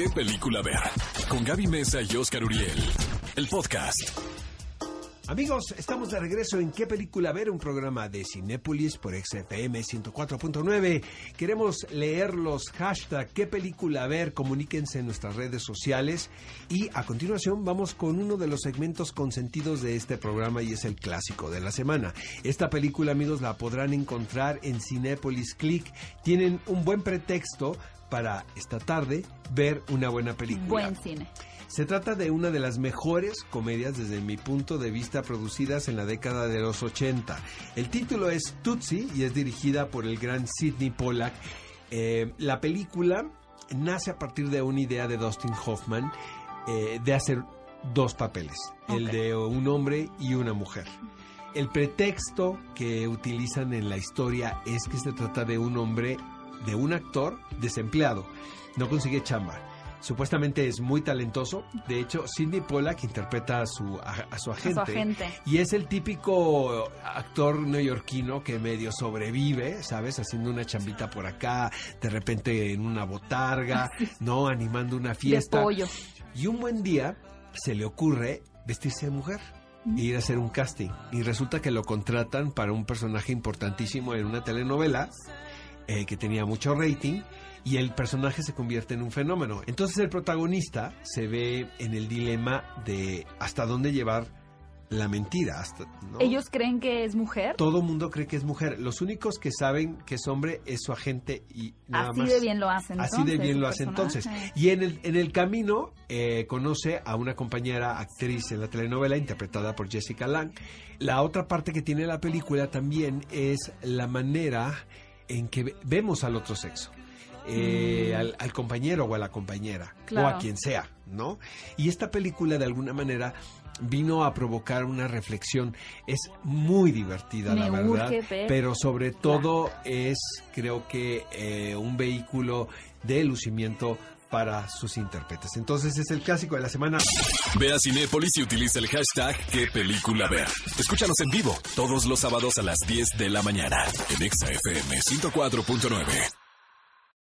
¿Qué película ver? Con Gaby Mesa y Oscar Uriel. El podcast. Amigos, estamos de regreso en ¿Qué película ver? Un programa de Cinépolis por XFM 104.9. Queremos leer los hashtags ¿Qué película ver? Comuníquense en nuestras redes sociales. Y a continuación vamos con uno de los segmentos consentidos de este programa y es el clásico de la semana. Esta película, amigos, la podrán encontrar en Cinépolis Click. Tienen un buen pretexto para esta tarde ver una buena película. Buen cine. Se trata de una de las mejores comedias desde mi punto de vista producidas en la década de los 80. El título es Tootsie y es dirigida por el gran Sidney Pollack. Eh, la película nace a partir de una idea de Dustin Hoffman eh, de hacer dos papeles, el de un hombre y una mujer. El pretexto que utilizan en la historia es que se trata de un hombre, de un actor desempleado, no consigue chamba. Supuestamente es muy talentoso. De hecho, Sidney Pollack interpreta a su, a, a su A agente. su agente. Y es el típico actor neoyorquino que medio sobrevive, ¿sabes? Haciendo una chambita por acá, de repente en una botarga, ¿no? Animando una fiesta. De pollo. Y un buen día se le ocurre vestirse de mujer e ir a hacer un casting. Y resulta que lo contratan para un personaje importantísimo en una telenovela eh, que tenía mucho rating y el personaje se convierte en un fenómeno. Entonces el protagonista se ve en el dilema de hasta dónde llevar la mentira. Hasta, ¿no? Ellos creen que es mujer. Todo mundo cree que es mujer. Los únicos que saben que es hombre es su agente y nada Así más. de bien lo hacen. Así entonces, de bien lo hace entonces. personaje. Y en el, en el camino eh, conoce a una compañera actriz en la telenovela interpretada por Jessica Lange. La otra parte que tiene la película también es la manera en que ve- vemos al otro sexo. Eh, al, al compañero o a la compañera o a quien sea, ¿no? Y esta película de alguna manera vino a provocar una reflexión. Es muy divertida, Me la verdad, ver. pero sobre todo es, creo que, eh, un vehículo de lucimiento para sus intérpretes. Entonces es el clásico de la semana. Ve a Cinépolis y utiliza el hashtag ¿Qué película ver? Escúchanos en vivo todos los sábados a las 10 de la mañana en Exa FM 104.9.